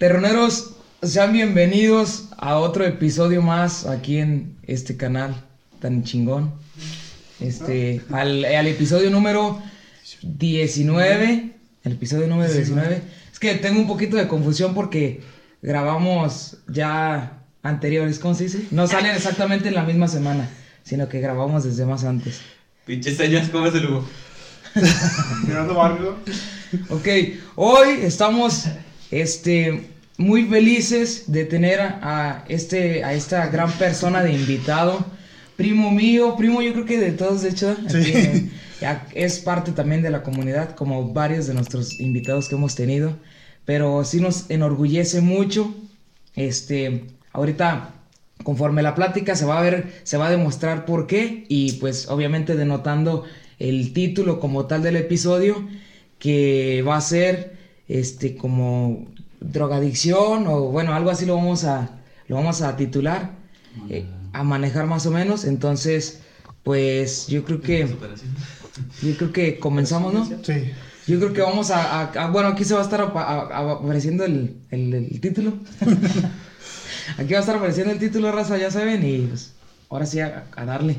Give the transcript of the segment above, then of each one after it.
Terroneros, sean bienvenidos a otro episodio más aquí en este canal tan chingón. Este, al, al episodio número 19. El episodio número 19. Es que tengo un poquito de confusión porque grabamos ya anteriores, ¿cómo se dice? No salen exactamente en la misma semana, sino que grabamos desde más antes. Pinches señas, ¿cómo es el Hugo? Mirando barrio. Ok, hoy estamos este, muy felices de tener a, este, a esta gran persona de invitado. Primo mío, primo yo creo que de todos, de hecho, aquí, eh, es parte también de la comunidad, como varios de nuestros invitados que hemos tenido. Pero sí nos enorgullece mucho. Este, ahorita, conforme la plática se va a ver, se va a demostrar por qué. Y pues obviamente denotando el título como tal del episodio, que va a ser este como drogadicción o bueno, algo así lo vamos a lo vamos a titular, eh, a manejar más o menos, entonces pues yo creo que yo creo que comenzamos, ¿no? Sí. Yo creo que vamos a, a- a- bueno, aquí se va a estar apareciendo el, el- el título. aquí va a estar apareciendo el título, raza, ya saben, y pues ahora sí a, a darle.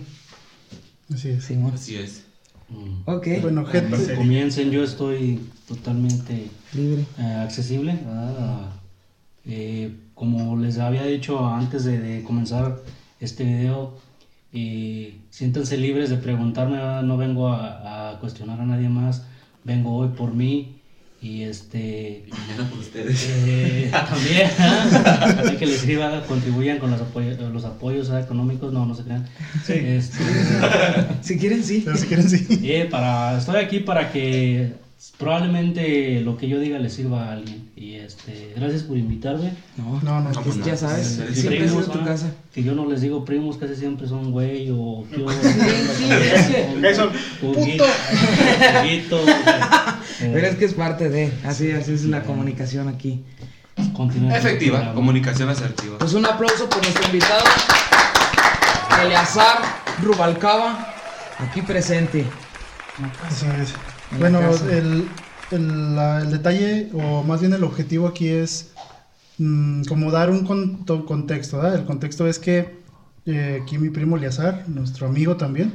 Así es. Simón. Así es. Mm. Ok, Bueno, Cuando gente. comiencen, yo estoy totalmente libre. eh, accesible. ¿verdad? Eh, como les había dicho antes de, de comenzar este video, eh, siéntanse libres de preguntarme, ¿verdad? no vengo a, a cuestionar a nadie más, vengo hoy por mí y este Y mañana por ustedes. eh, también ¿ah? Así que les sirva, contribuyan con los, apoyos los apoyos ¿verdad? económicos, no, no se crean. Este, Si quieren, sí. Pero si quieren, sí. eh, para, estoy aquí para que probablemente lo que yo diga le sirva a alguien. Y este, gracias por invitarme. No, No, no. Pues ya sabes, siempre Primos, tu ¿ah? casa. Que yo no les digo primos, casi siempre son güey o yo. sí, es que- Eso, eh, Pero es que es parte de, así, así es la comunicación aquí. continúen con el Efectiva, programa. comunicación asertiva. Pues un aplauso por nuestro invitado, Eleazar Rubalcaba, aquí presente. así es. Bueno, el, el, la- el detalle, o más bien el objetivo aquí es mm, como dar un con- to- contexto, ¿verdad? El contexto es que eh, aquí mi primo Eleazar, nuestro amigo también,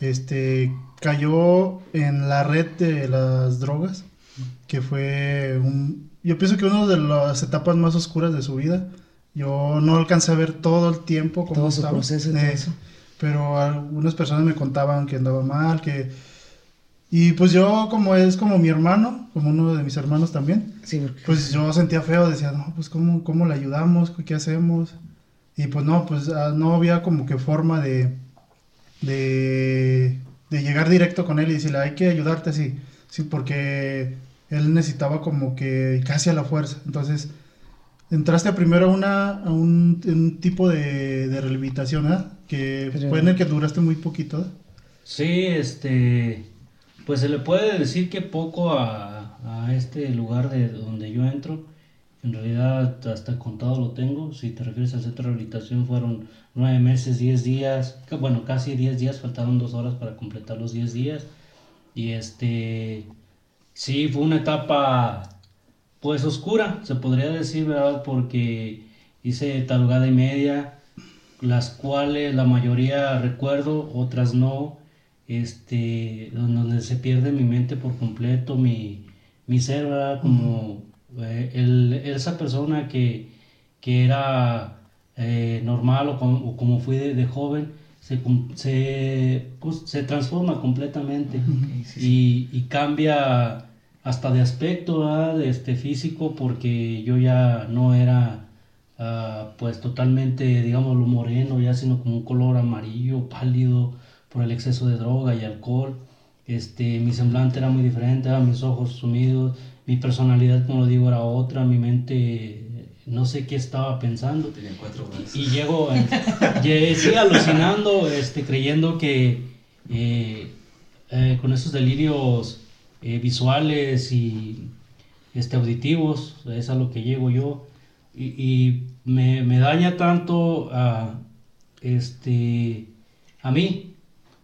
este, cayó en la red de las drogas, que fue un, yo pienso que una de las etapas más oscuras de su vida. Yo no alcancé a ver todo el tiempo cómo Todo su estaba. proceso y Eh, eso. pero algunas personas me contaban que andaba mal, que... Y pues yo, como es como mi hermano, como uno de mis hermanos también, Sí, porque- pues yo sentía feo, decía, no, pues ¿cómo, cómo le ayudamos? ¿Qué hacemos? Y pues no, pues ah, no había como que forma de, de, de llegar directo con él y decirle, hay que ayudarte así, sí, porque él necesitaba como que casi a la fuerza. Entonces, entraste primero a, una, a un, un tipo de, de rehabilitación, ¿verdad? Que Pero- fue en el que duraste muy poquito. Sí, este, pues se le puede decir que poco a, a este lugar de donde yo entro. En realidad hasta contado lo tengo. Si te refieres al centro de rehabilitación fueron nueve meses, diez días, bueno, casi diez días, faltaron dos horas para completar los diez días. Y este, sí, fue una etapa pues oscura, se podría decir, ¿verdad? Porque hice talugada y media, las cuales la mayoría recuerdo, otras no, este, donde se pierde mi mente por completo, mi, mi ser, ¿verdad? Como el- esa persona que, que era eh, normal o como, o como fui de, de joven, se, com- se, pues, se transforma completamente sí, y, y cambia hasta de aspecto, ¿verdad? de este físico, porque yo ya no era ah, pues totalmente, digámoslo, moreno, ya sino como un color amarillo, pálido, por el exceso de droga y alcohol. Este, mi semblante era muy diferente, ¿verdad? mis ojos sumidos, mi personalidad, como lo digo, era otra, mi mente, no sé qué estaba pensando. Tenía cuatro brazos. Y llego, eh, sí, alucinando, este, creyendo que eh, eh, con esos delirios eh, visuales y este, auditivos, es a lo que llego yo, y, y me, me daña tanto a, este, a mí,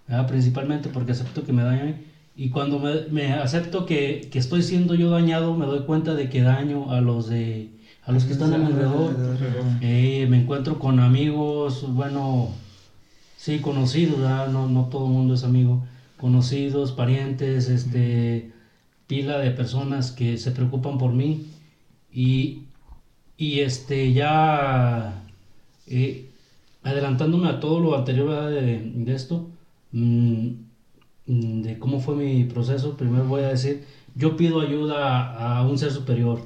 ¿verdad? principalmente porque acepto que me daña a mí. Y cuando me, acepto que, que estoy siendo yo dañado, me doy cuenta de que daño a los de a los que están a mi alrededor. Eh, me encuentro con amigos, bueno, sí, conocidos, ¿verdad? No, no todo el mundo es amigo. Conocidos, parientes, este, pila de personas que se preocupan por mí. Y, y este, ya eh, adelantándome a todo lo anterior de, esto, mm, de cómo fue mi proceso, primero voy a decir, yo pido ayuda a, un ser superior.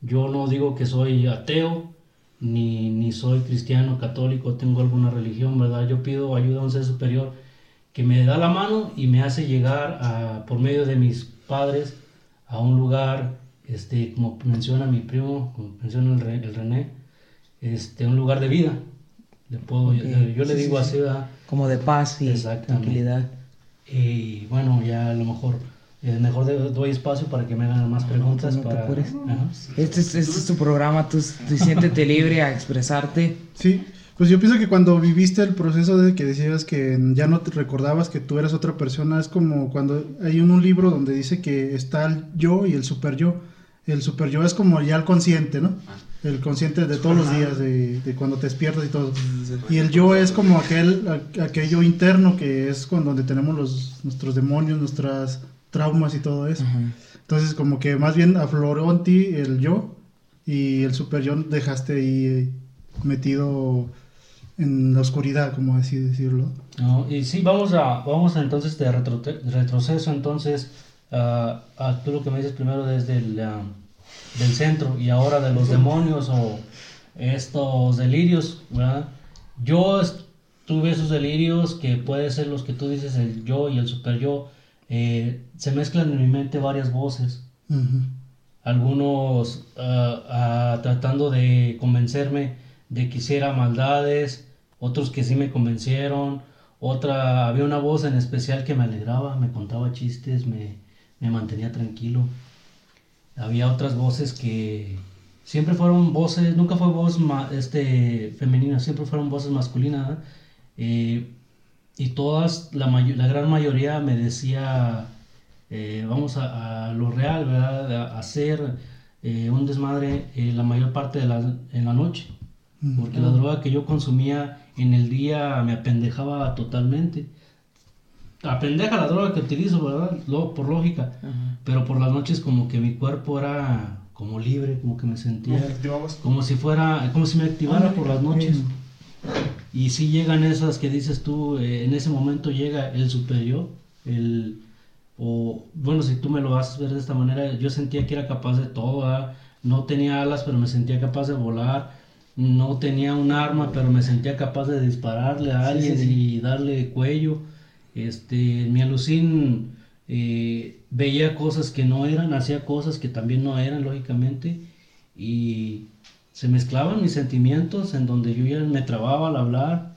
Yo no digo que soy ateo, ni, ni soy cristiano, católico, tengo alguna religión, ¿verdad? Yo pido ayuda a un ser superior que me da la mano y me hace llegar a, por medio de mis padres a un lugar, este, como menciona mi primo, como menciona el, el René, este, un lugar de vida. Le puedo, yo, le digo sí, así. Como de paz y tranquilidad. Y bueno, ya a lo mejor, eh, mejor doy espacio para que me hagan más preguntas. no para. Este es, este es tu programa, tú, tú siéntete libre a expresarte. Sí, pues yo pienso que cuando viviste el proceso de que decías que ya no te recordabas que tú eras otra persona, es como cuando hay un, un libro donde dice que está el yo y el super yo. El super yo es como ya el consciente, ¿no? El consciente de todos los días, de, de cuando te despiertas y todo. Y el yo es como aquel, aquello interno que es con donde tenemos los, nuestros demonios, nuestras traumas y todo eso. Ajá. Entonces como que más bien afloró en ti el yo y el super yo dejaste ahí eh, metido en la oscuridad, como así decirlo. No, y sí, vamos a, vamos a entonces de retrote- retroceso, entonces, a a tú lo que me dices primero desde el, ah, del centro y ahora de los demonios o estos delirios, ¿verdad? Yo tuve esos delirios que puede ser los que tú dices, el yo y el super yo, eh, se mezclan en mi mente varias voces. Algunos ah, ah, tratando de convencerme de que hiciera maldades, otros que sí me convencieron, otra, había una voz en especial que me alegraba, me contaba chistes, me, me mantenía tranquilo. Había otras voces que siempre fueron voces, nunca fue voz ma- este, femenina, siempre fueron voces masculinas. Eh, y todas, la, gran mayoría me decía, eh, vamos a, a lo real, ¿verdad? A hacer eh, un desmadre la mayor parte de la, en la noche. Porque la droga que yo consumía en el día me apendejaba totalmente. Apendeja la droga que utilizo, ¿verdad? Lo- por lógica. Pero por las noches como que mi cuerpo era como libre, como que me sentía como si fuera, como si me activara por las noches. Y si llegan esas que dices tú, eh, en ese momento llega el super yo, el, o bueno, si tú me lo haces ver de esta manera, yo sentía que era capaz de todo, ¿verdad? no tenía alas, pero me sentía capaz de volar, no tenía un arma, pero me sentía capaz de dispararle a alguien y darle cuello. Este, mi alucín eh, veía cosas que no eran, hacía cosas que también no eran, lógicamente, y se mezclaban mis sentimientos en donde yo ya me trababa al hablar,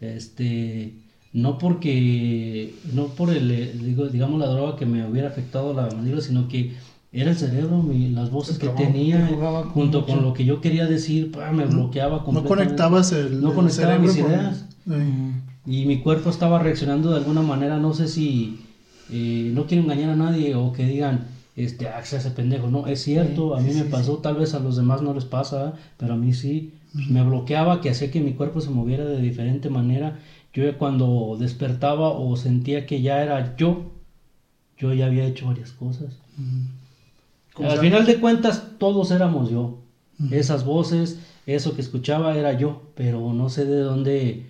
este, no porque, no por el, eh, digo, digamos, la droga que me hubiera afectado la mandíbula, sino que era el cerebro, mi- las voces que tenía, con junto con mucho. lo que yo quería decir, me bloqueaba No completamente. conectabas el, No el conectaba cerebro mis con- ideas. Y mi cuerpo estaba reaccionando de alguna manera, no sé si eh, no quiero engañar a nadie o que digan, este, ah, se hace pendejo. No, es cierto, a mí me pasó, tal vez a los demás no les pasa, pero a mí sí. Me bloqueaba, que hacía que mi cuerpo se moviera de diferente manera. Yo cuando despertaba o sentía que ya era yo, yo ya había hecho varias cosas. Al final de cuentas, todos éramos yo. Esas voces, eso que escuchaba era yo, pero no sé de dónde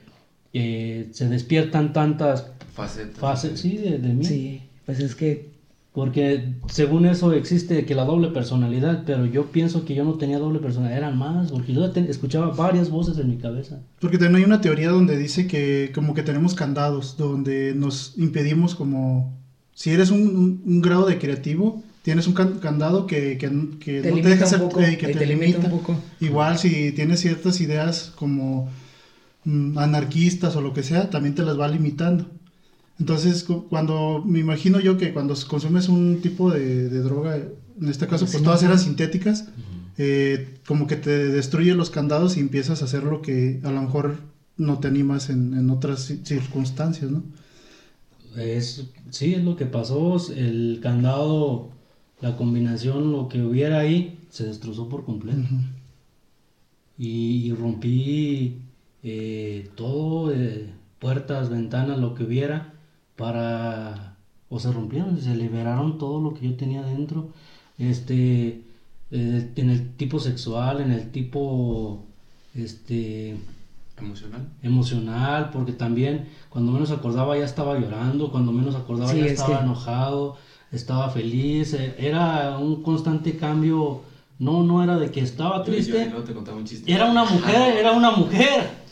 eh, se despiertan tantas Facetas. fases, sí, de, de mí. Sí, pues es que Porque según eso existe que la doble personalidad, pero yo pienso que yo no tenía doble personalidad, eran más, porque yo escuchaba varias voces en mi cabeza. Porque también hay una teoría donde dice que como que tenemos candados, donde nos impedimos como... Si eres un, un- un grado de creativo, tienes un can- candado que, que, que te no te limita deja un ser... poco, eh, que te, te limita limita. un poco. Igual si tienes ciertas ideas como mm, anarquistas o lo que sea, también te las va limitando. Entonces, cu- cuando me imagino yo que cuando consumes un tipo de, de droga, en este caso, pues todas eran sintéticas, eh, como que te destruye los candados y empiezas a hacer lo que a lo mejor no te animas en, en otras ci- circunstancias, ¿no? Es, sí, es lo que pasó, el candado, la combinación, lo que hubiera ahí, se destrozó por completo. y, y rompí eh, todo, eh, puertas, ventanas, lo que hubiera, para... O se rompieron, se liberaron todo lo que yo tenía dentro, este, eh, en el tipo sexual, en el tipo, este, Emocional. emocional, porque también cuando menos acordaba ya estaba llorando, cuando menos acordaba Sí, ya es estaba que- enojado, estaba feliz, eh, era un constante cambio, no, no era de que estaba Yo- yo- y triste, luego te contaba un chiste. era una mujer, era una mujer.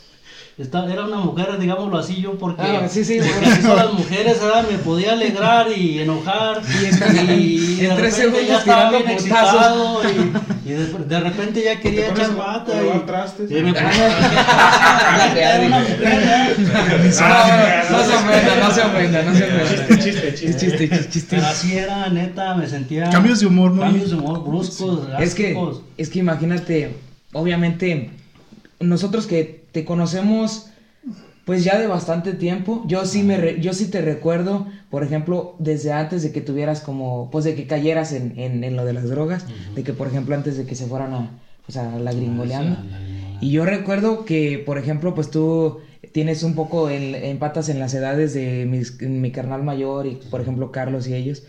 Esta- era una mujer, digámoslo así yo, porque, Ah, sí, sí, porque bueno. así son las mujeres, ¿verdad? Me podía alegrar y enojar. Y en- y de en tres repente segundos ya estaba bien putazos. excitado y, y de, de repente ya quería echar a- bata. a y- y me ponía- era una mujer, ¿verdad? No, no se ofenda, no se ofenda, no se ofenda. Chiste, chiste, chiste, chiste, chiste. Pero así era, neta, me sentía. Cambios de humor muy- Cambios de humor bruscos, Es que, es que imagínate, obviamente, nosotros que te conocemos, pues ya de bastante tiempo, yo sí me, re- yo sí te recuerdo, por ejemplo, desde antes de que tuvieras como, pues de que cayeras en, en, en lo de las drogas, de que por ejemplo antes de que se fueran a, pues a la gringoleando. Ah. Y yo recuerdo que, por ejemplo, pues tú tienes un poco en, empatas en las edades de mis- mi carnal mayor y, por ejemplo, Carlos y ellos.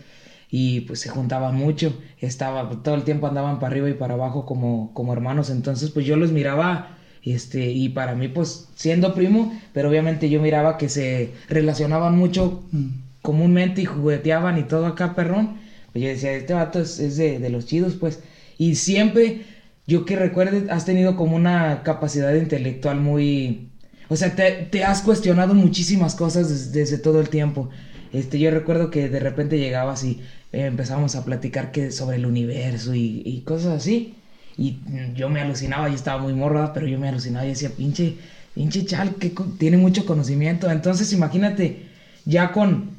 Y pues se juntaban mucho, estaba, todo el tiempo andaban para arriba y para abajo como, como hermanos. Entonces, pues yo los miraba, este, y para mí, pues siendo primo, pero obviamente yo miraba que se relacionaban mucho Mm. comúnmente y jugueteaban y todo acá, perrón. Pues yo decía, este vato es, es de, de los chidos, pues. Y siempre, yo que recuerde, has tenido como una capacidad intelectual muy... O sea, te, te has cuestionado muchísimas cosas des- desde todo el tiempo. Este, yo recuerdo que de repente llegabas y eh, empezamos a platicar que sobre el universo y, y cosas así. Y yo me alucinaba, yo estaba muy morra, pero yo me alucinaba y decía, pinche, pinche chal, que tiene mucho conocimiento. Entonces, imagínate, ya con,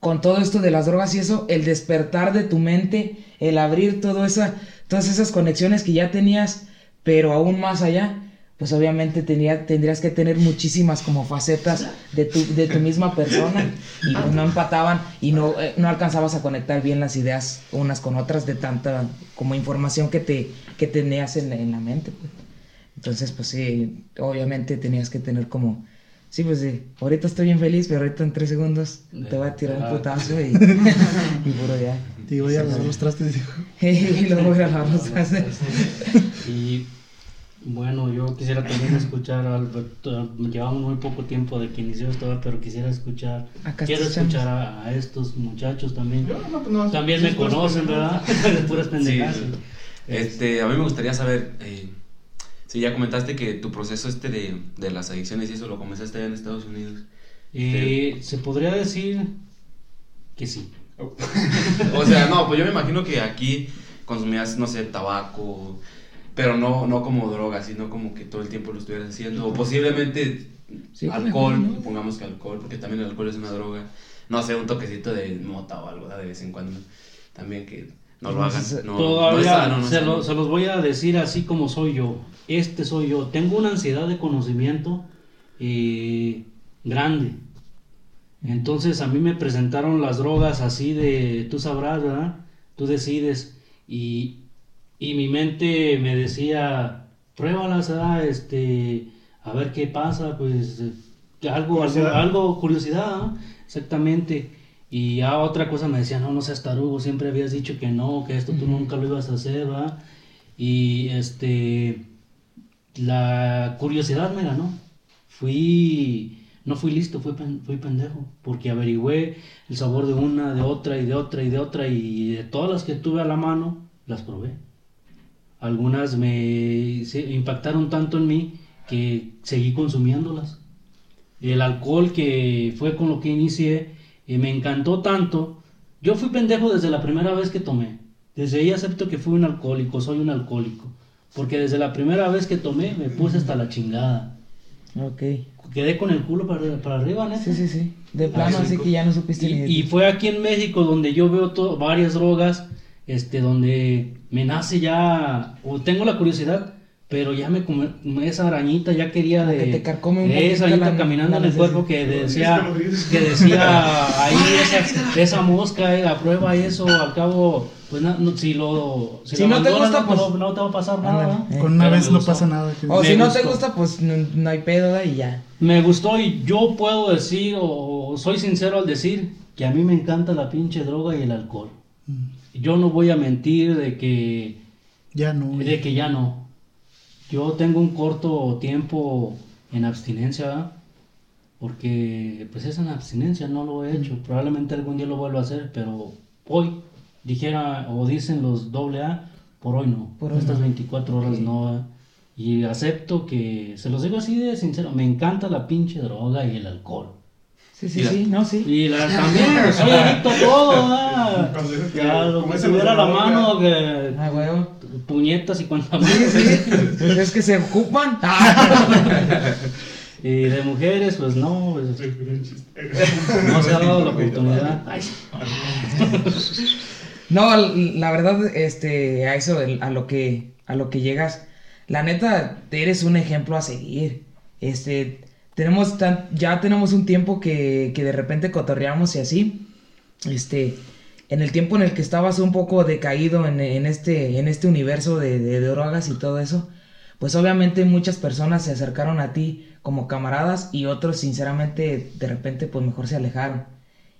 con todo esto de las drogas y eso, el despertar de tu mente, el abrir todo esa, todas esas conexiones que ya tenías, pero aún más allá, pues obviamente tenía, tendrías que tener muchísimas como facetas de tu, de tu misma persona y pues no empataban y no, eh, no alcanzabas a conectar bien las ideas unas con otras de tanta como información que te que tenías en, en la mente. pues. Entonces, pues sí, obviamente tenías que tener como... Sí, pues sí, ahorita estoy bien feliz, pero ahorita en tres segundos te voy a tirar un putazo y, y puro ya. Te voy a lavar los trastes. dijo. y luego voy a lavar los trastes. Y bueno, yo quisiera también escuchar a Alberto. Llevamos muy poco tiempo de que inició esto, pero quisiera escuchar. Acá quiero escuchar a, a estos muchachos también. Yo, no, pues, no, También sí, me conocen. ¿verdad? De puras Sí, pendejadas. sí. Este, a mí me gustaría saber, eh, si ya comentaste que tu proceso este de, de las adicciones y eso lo comenzaste allá en Estados Unidos. Y se podría decir que sí. O sea, no, pues yo me imagino que aquí consumías, no sé, tabaco, pero no, no como droga, sino como que todo el tiempo lo estuvieras haciendo. O posiblemente Sí, alcohol, ¿no? pongamos que alcohol, porque también el alcohol es una droga. No sé, un toquecito de mota o algo, ¿verdad? de vez en cuando. También que no lo hagan. No, Todavía no lo- se los voy a decir así como soy yo. Este soy yo. Tengo una ansiedad de conocimiento eh, grande. Entonces a mí me presentaron las drogas así de, tú sabrás, ¿verdad? Tú decides. Y, y mi mente me decía, pruébalas, ¿verdad? Este, a ver qué pasa, pues eh, algo, algo, Curiosidad. algo, curiosidad, ¿no? exactamente. Y a otra cosa me decía, no, no seas tarugo, siempre habías dicho que no, que esto tú nunca lo ibas a hacer, ¿verdad? Y este, la curiosidad me ganó. Fui, no fui listo, fui, pen- fui pendejo, porque averigüé el sabor de una, de otra y de otra y de otra y de todas las que tuve a la mano, las probé. Algunas me se impactaron tanto en mí que seguí consumiéndolas. El alcohol que fue con lo que inicié eh, me encantó tanto. Yo fui pendejo desde la primera vez que tomé. Desde ahí acepto que fui un alcohólico, soy un alcohólico. Porque desde la primera vez que tomé me puse hasta la chingada. Ok. Quedé con el culo para, para arriba, neta. Sí, sí, sí. De plano, sí. así que ya no supiste Y, y fue aquí en México donde yo veo varias drogas, este, donde me nace ya, o tengo la curiosidad, pero ya me come, esa arañita ya quería de Que te carcome un esa arañita la- caminando la en el cuerpo que decía que decía ahí esa, esa mosca eh, aprueba eso al cabo pues na- no, si lo Si lo no te gusta, no, pues, no, no te va a pasar nada. Eh, Con una vez no pasa nada. O Me si no te gusta, pues no, no hay pedo y ya. Me gustó y yo puedo decir, o soy sincero al decir, que a mí me encanta la pinche droga y el alcohol. Yo no voy a mentir de que, Ya no. de que ya no. Yo tengo un corto tiempo en abstinencia, ¿verdad? porque pues es en abstinencia, no lo he hecho. Probablemente algún día lo vuelva a hacer, pero hoy, dijera, o dicen los doble A, por hoy no. Por hoy Estas no. 24 horas no. ¿verdad? Y acepto que, se los digo así de sincero, me encanta la pinche droga y el alcohol. Sí, sí, sí, no, sí. Y la, también soy adicto a todo, ¿verdad? Que- Ya, lo como que tuviera a la mano, que Ah, huevo. puñetas y cuantas Sí, sí. Pues es que se ocupan. Ah. Y de mujeres, pues no, pues, no se ha dado la oportunidad. Ay, No, la verdad, este, a eso, a lo que, a lo que llegas, la neta, eres un ejemplo a seguir. Este, tenemos tan, ya tenemos un tiempo que, que de repente cotorreamos y así. Este, en el tiempo en el que estabas un poco decaído en, en este, en este universo de, de drogas y todo eso, pues obviamente muchas personas se acercaron a ti como camaradas y otros sinceramente de repente pues mejor se alejaron.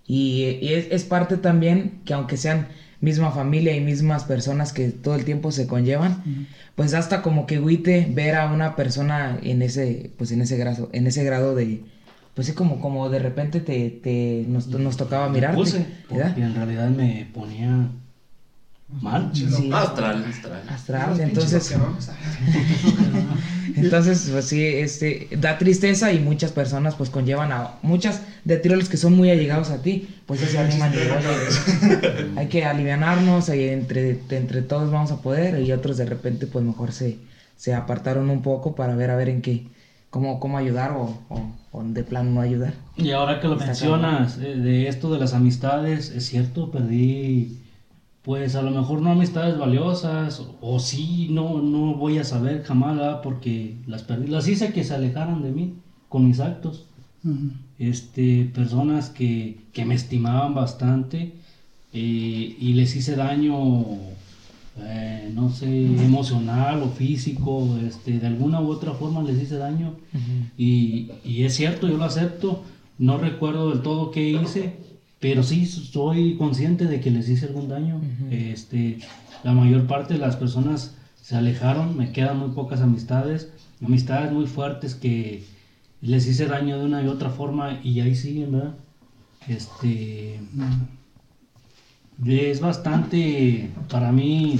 Y, y es, es parte también que aunque sean misma familia y mismas personas que todo el tiempo se conllevan, pues hasta como que agüite ver a una persona en ese, pues en ese grado, en ese grado de, pues sí como, como de repente te, te nos, nos tocaba mirar. puse, porque en realidad me ponía mal. Sí, Astral, astral. astral, entonces, entonces, pues sí, este, da tristeza y muchas personas pues conllevan a muchas de tiroles que son muy allegados a ti, pues se animan y oye, hay que alivianarnos, y entre, entre todos vamos a poder y otros de repente pues mejor se, se apartaron un poco para ver a ver en qué, cómo, cómo ayudar o, o, o de plano no ayudar. Y ahora que lo Está mencionas, eh, de esto de las amistades, es cierto, perdí, pues a lo mejor no amistades valiosas, o, o sí, no, no voy a saber jamás, ¿verdad? porque las perdí, las hice que se alejaran de mí con mis actos. Este, personas que, que me estimaban bastante eh, y les hice daño, eh, no sé, emocional o físico, este, de alguna u otra forma les hice daño. Y, y es cierto, yo lo acepto. No recuerdo del todo qué hice, pero sí soy consciente de que les hice algún daño. este, la mayor parte de las personas se alejaron, me quedan muy pocas amistades, amistades muy fuertes que les hice daño de una y otra forma y ahí siguen, ¿verdad? Este, es bastante para mí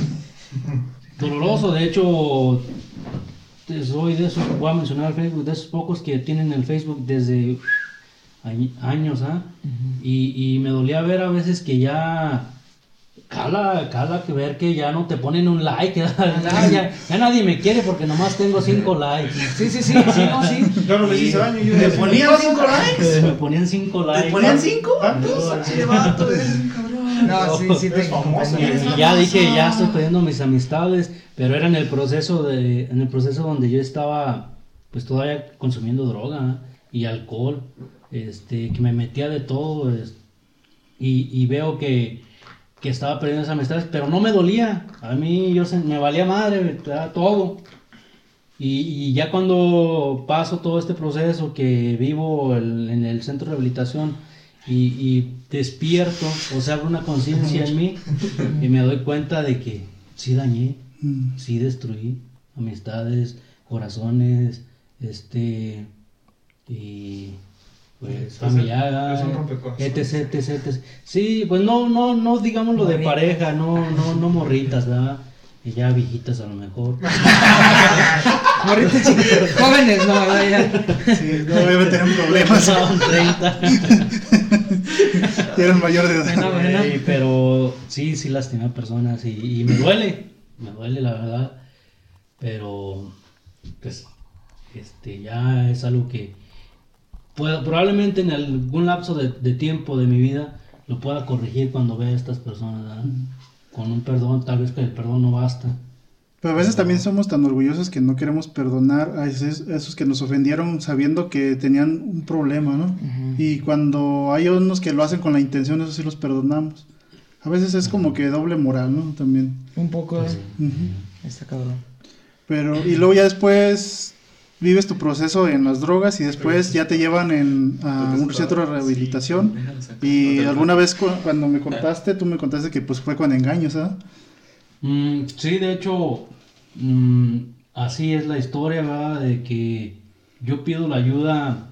doloroso, de hecho soy de esos, voy a mencionar el Facebook, de esos pocos que tienen el Facebook desde años, ¿ah? y, y me dolía ver a veces que ya cala, cala que ver que ya no te ponen un like, ya, ya- ya nadie me quiere porque nomás tengo cinco likes. Sí, sí, sí, sí, no, sí. Yo no les hice daño. Yo ¿Te decía, ponían cinco likes? Me ponían cinco likes. ¿Te ponían cinco? ¿Cuántos? Che, vato. No, sí, sí, te famoso. Y, y ya dije, ya estoy perdiendo mis amistades, pero era en el proceso de, en el proceso donde yo estaba, pues todavía consumiendo droga y alcohol, este, que me metía de todo, es- y, y veo que, que estaba perdiendo esas amistades, pero no me dolía, a mí yo se- me valía madre, todo. Y, y ya cuando paso todo este proceso que vivo el- en el centro de rehabilitación y, y despierto, o sea, abro una conciencia en mí y me doy cuenta de que sí dañé, Mm. sí destruí amistades, corazones, este, y pues familiar, es un etc, etc, etc. Sí, pues no, no, no digamos lo de Morritas. pareja, no, no, no morritas, ¿verdad? Y ya viejitas a lo mejor. Morritos chicos, jóvenes, no, ¿verdad? ya. Sí, no debe tener problemas. Pasaban 30. Ya eran mayor de edad. Bueno, bueno. Ey, pero sí, sí lastimé a personas y, y me duele, me duele la verdad. Pero, pues, este, ya es algo que puedo, probablemente en algún lapso de, de tiempo de mi vida lo pueda corregir cuando vea a estas personas, ¿verdad? Con un perdón, tal vez que el perdón no basta. Pero a veces también somos tan orgullosos que no queremos perdonar a esos, a esos que nos ofendieron sabiendo que tenían un problema, ¿no? Y cuando hay unos que lo hacen con la intención, eso sí los perdonamos. A veces es como que doble moral, ¿no? También. Un poco de... Ujú. Está cabrón. Pero, y luego ya después vives tu proceso en las drogas y después ya te llevan en, a un centro de rehabilitación. Y alguna vez cu- cuando me contaste, tú me contaste que pues fue con engaños, ¿ah? Mm, sí, de hecho, mm, así es la historia, ¿verdad? De que yo pido la ayuda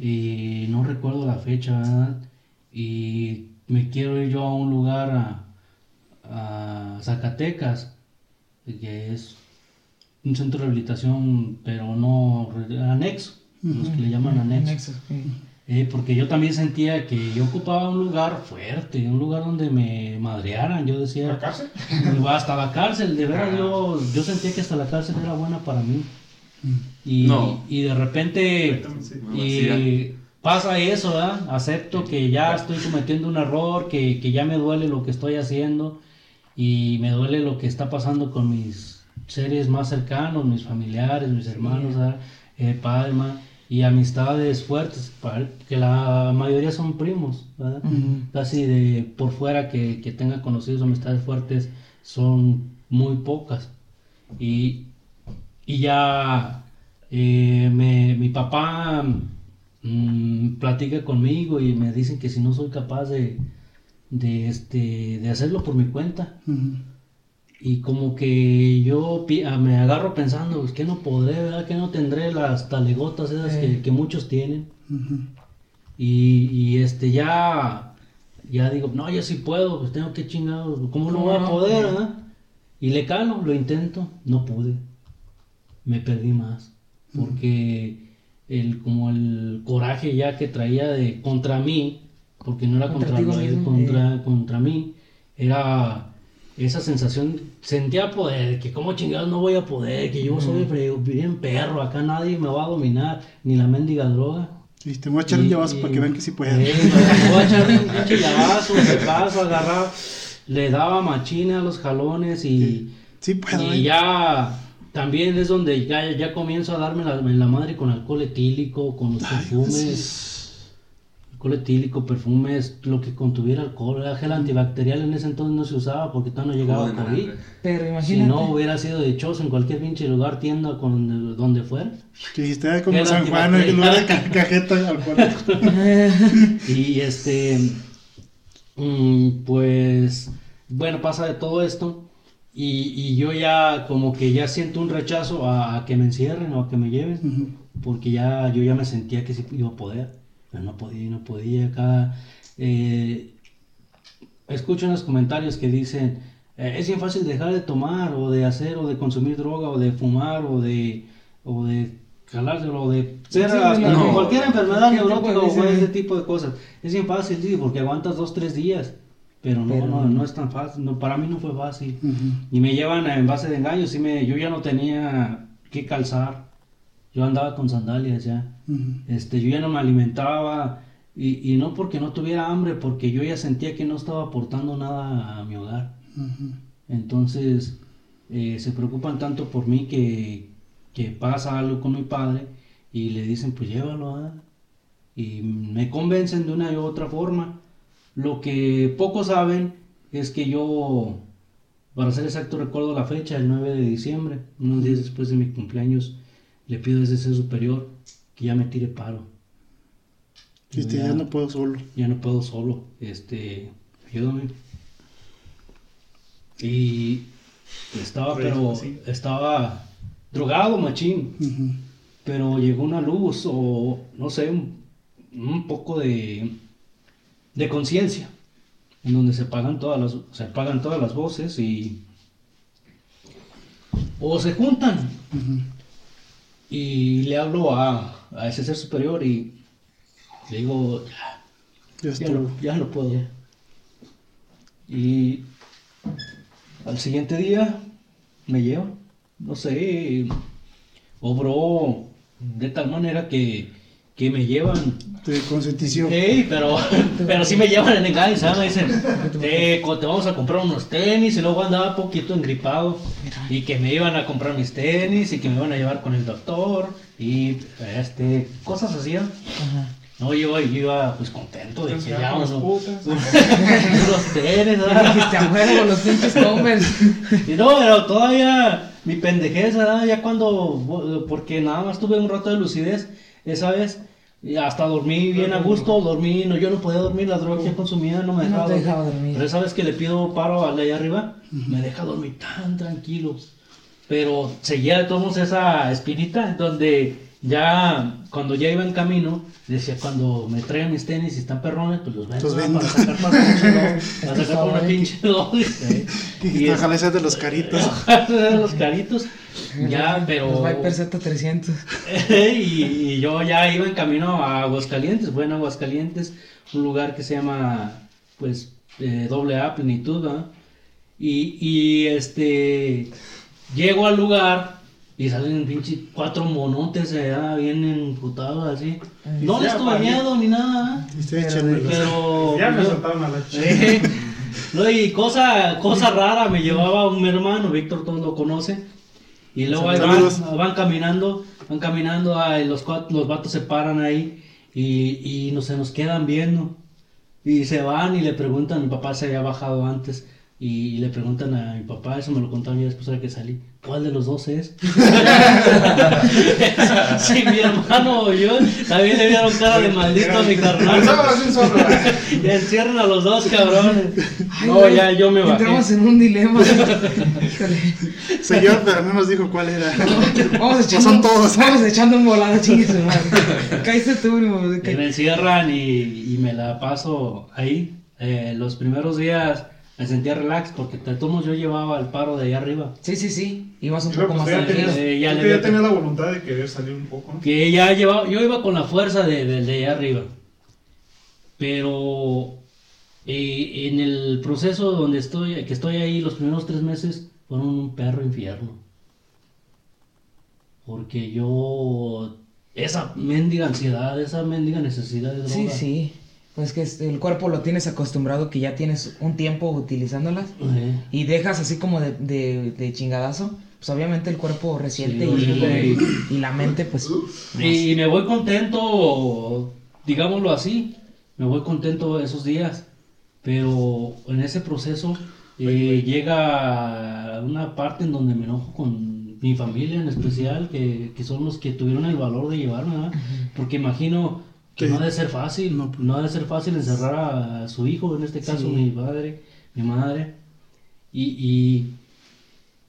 y no recuerdo la fecha, ¿verdad? Y me quiero ir yo a un lugar a, a Zacatecas, que es un centro de rehabilitación, pero no anexo, los que le llaman anexo. Eh, porque yo también sentía que yo ocupaba un lugar fuerte, un lugar donde me madrearan. Yo decía, ¿La cárcel? hasta la cárcel, de verdad yo, yo sentía que hasta la cárcel era buena para mí. Y, No. y de repente Sí. y pasa eso, ¿verdad? Acepto que ya estoy cometiendo un error, que, que ya me duele lo que estoy haciendo y me duele lo que está pasando con mis seres más cercanos, mis familiares, mis hermanos, ¿verdad? Eh, padre, y amistades fuertes, que la mayoría son primos, ¿verdad? Casi de por fuera que, que tenga conocidos amistades fuertes son muy pocas. Y, y ya eh, me- mi papá mm, platica conmigo y me dicen que si no soy capaz de, de, este, de hacerlo por mi cuenta. Y como que yo ah, me agarro pensando, pues que no podré, ¿verdad? Que no tendré las talegotas esas que, que muchos tienen. Y, y, este ya, ya digo, no, yo sí puedo, pues tengo que chingados, ¿cómo no voy a no? poder, verdad? Y le calo, lo intento, no pude. Me perdí más. Porque el, como el coraje ya que traía de contra mí, porque no era Contra contra, mismo, contra, contra mí, era esa sensación, sentía poder, que como chingados no voy a poder, que yo soy bien perro, acá nadie me va a dominar, ni la mendiga droga. Y te voy a echar un llavazo para que vean que sí pueden. Eh, me voy a echar un pinche llavazo, se paso, agarraba, le daba machina a los jalones y, Sí puedo, y ¿eh? ya también es donde ya, ya comienzo a darme la, madre con alcohol etílico, con los perfumes. Alcohol etílico, perfumes, lo que contuviera alcohol, era gel antibacterial en ese entonces no se usaba porque todavía no llegaba Jugo de COVID. Pero Si imagínate. no hubiera sido dichoso en cualquier pinche lugar, tienda, con, donde fuera. Que dijiste ah, como San Juan, en lugar de ca- cajeta alcohólico. Y este, mm, pues, bueno, pasa de todo esto y, y yo ya como que ya siento un rechazo a, a que me encierren o a que me lleven, porque ya yo ya me sentía que sí iba a poder, pero no podía, no podía. Acá eh, escucho en los comentarios que dicen, eh, es bien fácil dejar de tomar o de hacer o de consumir droga o de fumar o de, o de jalárselo o de ser Sí, hasta no. con cualquier enfermedad ¿Qué tipo neurótica o ese tipo de cosas. Es bien fácil, sí, porque aguantas dos, tres días. Pero no, Pero- no, no es tan fácil. No, para mí no fue fácil. Ujú. Y me llevan en base de engaños. Y me, yo ya no tenía que calzar. Yo andaba con sandalias ya. Este, yo ya no me alimentaba. Y, y no porque no tuviera hambre, porque yo ya sentía que no estaba aportando nada a mi hogar. Entonces, eh, se preocupan tanto por mí que, que pasa algo con mi padre y le dicen, pues llévalo. ¿ah?". Y me convencen de una u otra forma. Lo que pocos saben es que yo, para ser exacto, recuerdo la fecha, el 9 de diciembre, unos días después de mi cumpleaños, le pido a ese ser superior que ya me tire paro. Dijiste, ya no puedo solo. ya no puedo solo, este, ayúdame. Y estaba, pero Sí. estaba drogado, machín, pero llegó una luz o no sé, un, un poco de, de conciencia, en donde se apagan todas las, se apagan todas las voces y o se juntan Ujú. Y le hablo a, a ese ser superior y le digo, "Ya, Ya no puedo. Y al siguiente día me lleva, no sé, obró de tal manera que, que me llevan De consentición. Sí, pero, pero sí me llevan en engaño, ¿sabes? Me dicen, te, co- te vamos a comprar unos tenis, y luego andaba poquito engripado, y que me iban a comprar mis tenis, y que me iban a llevar con el doctor, y este, cosas así, ¿no? Ajá. No, yo, yo iba pues contento de que Ya unos tenis, huevo, los pinches. Y no, pero todavía mi pendejez, ¿verdad? Ya cuando, porque nada más tuve un rato de lucidez esa vez, y hasta dormí bien a gusto, dormí, no, yo no podía dormir, la droga que consumía no me No dejaba, te dormir. dejaba dormir. Pero esa vez que le pido paro al de allá arriba, me deja dormir tan tranquilo. Pero seguía de todos esa espinita donde ya, cuando ya iba en camino, decía, cuando me traigan mis tenis y están perrones, pues los vendo vendo. para sacar para pinche para sacar para una pinche dos. ¿eh? Y es- ojalá sea de los caritos. los caritos. Ya, pero. Los Viper Z300. y, y yo ya iba en camino a Aguascalientes, bueno, Aguascalientes, un lugar que se llama, pues, eh, doble A, plenitud, ¿verdad? Y, y este. Llego al lugar y salen pinche cuatro monotes allá, bien emputados así. No les tuve miedo ni nada, ¿eh? Estoy echándolos. pero. Ya me soltaron a la chica. No, y cosa, cosa rara, me llevaba un hermano, Víctor todos lo conocen. Y luego ahí van, van caminando, van caminando, ahí los, los vatos se paran ahí y, y no, se nos quedan viendo. Y se van y le preguntan, mi papá se había bajado antes, y, le preguntan a mi papá, eso me lo contaron ya después de que salí, ¿cuál de los dos es? sí, mi hermano o yo, también le dieron cara de maldito a mi carnal. Y encierran a los dos cabrones. Ay, No, güey, ya yo me bajé. Entramos en un dilema. Señor, pero no nos dijo cuál era. Vamos echando, son todos. Vamos echando un volado, chingue su madre. Caíste tú, me encierran y, y me la paso ahí. Eh, los primeros días me sentía relax porque de todos modos yo llevaba el paro de allá arriba. Sí, sí, sí. Ibas un Pero poco pues más ya tenías, Eh, ya ya tenías la voluntad de querer salir un poco, ¿no? Que ya llevaba, yo iba con la fuerza de, de, de allá arriba. Pero eh, en el proceso donde estoy, que estoy ahí, los primeros tres meses fueron un perro infierno. Porque yo, esa mendiga ansiedad, esa mendiga necesidad de droga. Sí, sí. Pues que este, el cuerpo lo tienes acostumbrado que ya tienes un tiempo utilizándolas Eh, y dejas así como de, de, de chingadazo. Pues obviamente el cuerpo resiente Sí, y, y la mente pues... Y me voy contento, digámoslo así, me voy contento esos días, pero en ese proceso eh, llega una parte en donde me enojo con mi familia en especial, que, que son los que tuvieron el valor de llevarme, ¿verdad? porque imagino que no ha de ser fácil, No, no, pues. ha de ser fácil encerrar a, su hijo, en este caso Sí. mi padre, mi madre, y, y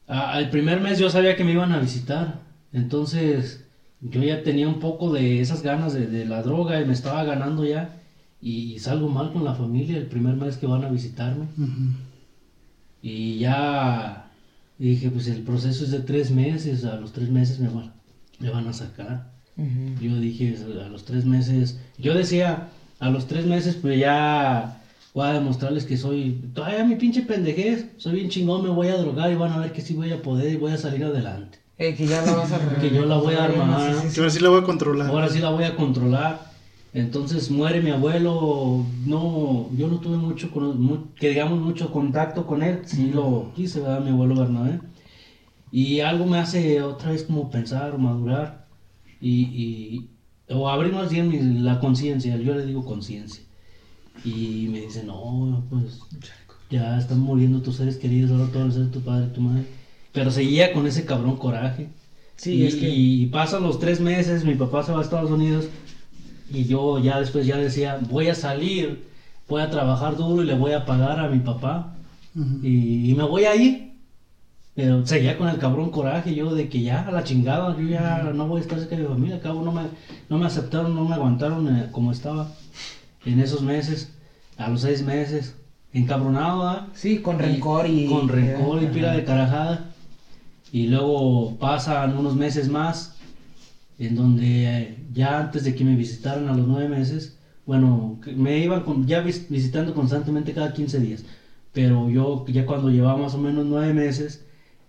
a- al primer mes yo sabía que me iban a visitar, entonces yo ya tenía un poco de esas ganas de, de la droga y me estaba ganando ya y salgo mal con la familia el primer mes que van a visitarme Ujú. y ya dije pues el proceso es de tres meses, a los tres meses me van, me van a sacar. Yo dije a los tres meses, yo decía a los tres meses pues ya voy a demostrarles que soy, todavía mi pinche pendejez, soy bien chingón, me voy a drogar y van a ver que sí voy a poder y voy a salir adelante. Eh, que ya la vas a... Que yo la voy a armar. Sí, sí, sí. Que ahora sí la voy a controlar. Ahora sí la voy a controlar. Entonces muere mi abuelo, no, yo no tuve mucho, que digamos mucho contacto con él, sí lo quise, ¿verdad? Mi abuelo Bernabé. Y algo me hace otra vez como pensar, madurar y, y o abrir más bien la conciencia, yo le digo conciencia. Y me dice, no, pues ya están muriendo tus seres queridos, ahora todo el ser tu padre, tu madre. Pero seguía con ese cabrón coraje. Sí, y, es que- y pasan los tres meses, mi papá se va a Estados Unidos y yo ya después ya decía, voy a salir, voy a trabajar duro y le voy a pagar a mi papá y, y me voy a ir. Pero seguía con el cabrón coraje yo de que ya a la chingada, yo ya no voy a estar cerca de mi familia, cabo no me, no me aceptaron, no me aguantaron eh, como estaba en esos meses, a los seis meses, encabronado, ¿verdad? Sí, con Y- rencor y... Con rencor y pila de carajada. Y luego pasan unos meses más, en donde eh, ya antes de que me visitaran a los nueve meses, bueno, me iban con- ya vis- visitando constantemente cada 15 días. Pero yo ya cuando llevaba más o menos nueve meses,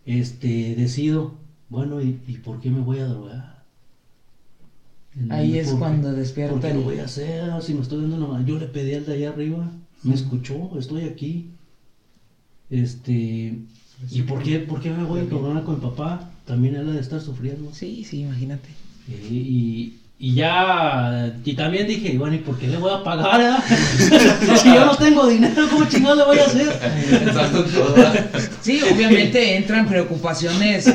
este, decido, bueno, ¿y, y por qué me voy a drogar? Ahí es cuando ¿Por despierta qué lo voy a hacer? Si me estoy mano. Yo le pedí al de allá arriba, me escuchó, estoy aquí. Este. ¿Y por qué, por qué me voy a encabronar con mi papá? También él ha de estar sufriendo. Sí, sí, imagínate. Eh, y, y ya. Y también dije, bueno, ¿y por qué le voy a pagar? ah? si yo no tengo dinero, ¿cómo chingado le voy a hacer? Sí, obviamente entran preocupaciones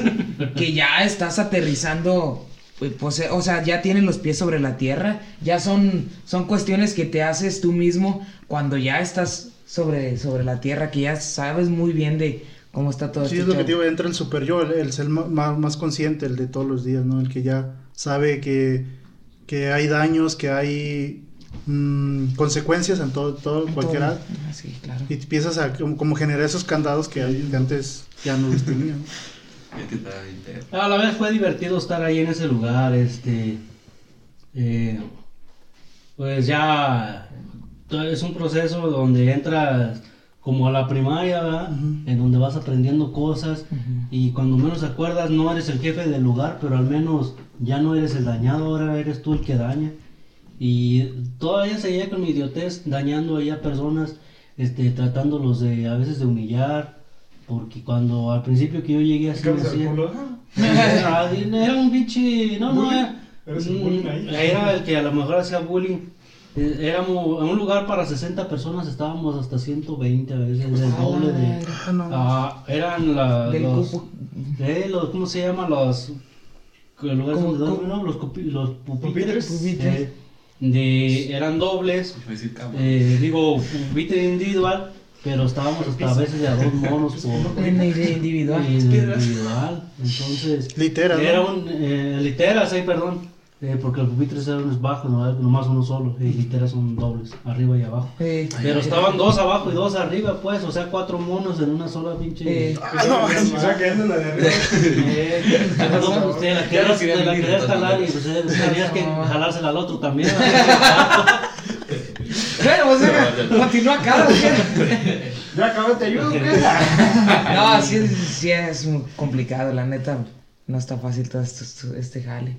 que ya estás aterrizando, pues, pues, eh, o sea, ya tienes los pies sobre la tierra, ya son, son cuestiones que te haces tú mismo cuando ya estás sobre, sobre la tierra, que ya sabes muy bien de cómo está todo Sí, este es lo que show. te digo, entra el super yo, el, el ser ma- más, consciente, el de todos los días, ¿no? El que ya sabe que, que hay daños, que hay mm, consecuencias en todo, todo cualquier Todo. Ah, Sí, claro. Y empiezas a como, como generar esos candados que, que antes ya no los tenía. ¿no? Es que está bien perro. A la vez fue divertido estar ahí en ese lugar, este, eh, pues ya es un proceso donde entras como a la primaria. En donde vas aprendiendo cosas y cuando menos acuerdas no eres el jefe del lugar, pero al menos ya no eres el dañado, ahora eres tú el que daña. Y todavía seguía con mi idiotez dañando ahí a personas, este, tratándolos de a veces de humillar, porque cuando al principio que yo llegué así me ¿Cabeza de hacía- culo? era, era un pinche. No, no, ¿Bullying? era. Era el que a lo mejor hacía bullying. Eh, Éramos en un lugar para 60 personas, estábamos hasta 120 a veces, el doble de. Ah, no. Ah, eran la, los, cupo. eh, los. ¿Cómo se llama? Los. El lugar. Los, cupi- los Pupitres. eh, de, eran dobles. Eh, digo, pupitre individual, pero estábamos hasta a veces de a dos monos por. Individual. individual. Entonces, Litera, ¿no? era un eh, litera, sí, perdón. Eh, porque el pupitre eran es bajo, no, nomás uno solo. Y literas son dobles, arriba y abajo. Eh, Pero estaban dos abajo y dos arriba, pues, o sea, cuatro monos en una sola pinche. Eh, Ah, no, O sea, que la de arriba. Eh, no, pues, la Ya querías, no quería te la entonces, jalar y ¿no? pues, eh, tenías que No. jalársela al otro también. Bueno, o sea, continúa acá. Ya acabó, te ayudo, ¿qué? No, sí, es- sí es muy complicado, la neta. No está fácil todo esto- este jale.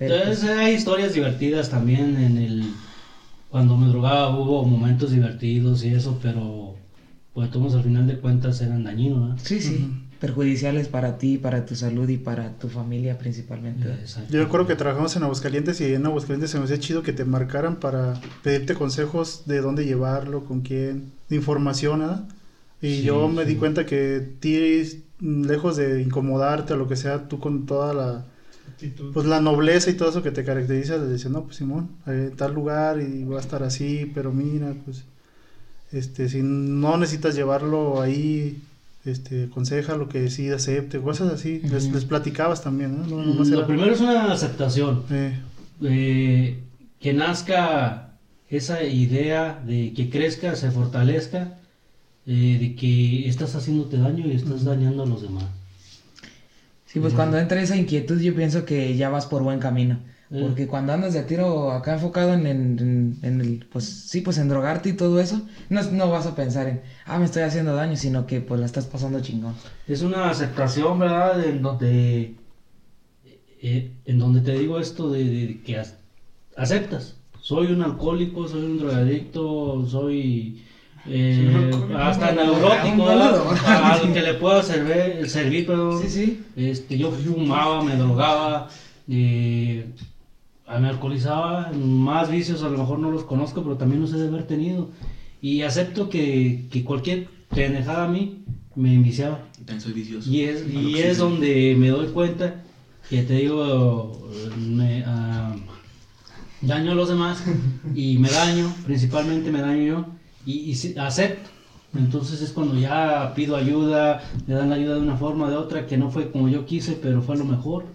Pero, Entonces hay historias divertidas también en el... Cuando me drogaba hubo momentos divertidos y eso, pero pues todos al final de cuentas eran dañinos, ¿verdad? sí, sí. Perjudiciales para ti, para tu salud y para tu familia principalmente. Yo recuerdo que trabajamos en Aguascalientes y en Aguascalientes se me hacía chido que te marcaran para pedirte consejos de dónde llevarlo, con quién, de información, ¿verdad? Y Sí, yo me sí. di cuenta que ti, lejos de incomodarte o lo que sea, tú con toda la, Actitud. pues la nobleza y todo eso que te caracteriza, le decías, no, pues Simón, eh, tal lugar y va a estar así, pero mira, pues, este, si no necesitas llevarlo ahí, este, aconseja lo que sí acepte, cosas así, les, platicabas también, ¿no? No nomás Lo era- primero es una aceptación. eh, eh, que nazca esa idea de que crezca, se fortalezca, eh, de que estás haciéndote daño y estás dañando a los demás. Sí, pues cuando entra esa inquietud yo pienso que ya vas por buen camino. Eh. Porque cuando andas de tiro acá enfocado en, en, en- el, pues sí, pues en drogarte y todo eso, no, no vas a pensar en, ah, me estoy haciendo daño, sino que pues la estás pasando chingón. Es una aceptación, ¿verdad? En donde, eh, en donde te digo esto de, de que as- aceptas. Soy un alcohólico, soy un drogadicto, soy eh, hasta neurótico, boludo. ¿verdad? al que le pueda servir, servir perdón. Sí, sí. Este, yo fumaba, me drogaba, eh, me alcoholizaba, más vicios a lo mejor no los conozco, pero también los he de haber tenido. Y acepto que, que cualquier pendejada a mí me enviciaba. También soy vicioso. Y es, y es donde me doy cuenta que te digo, me ah, daño a los demás y me daño, principalmente me daño yo, y, y acepto. Entonces es cuando ya pido ayuda, me dan la ayuda de una forma o de otra, que no fue como yo quise, pero fue lo mejor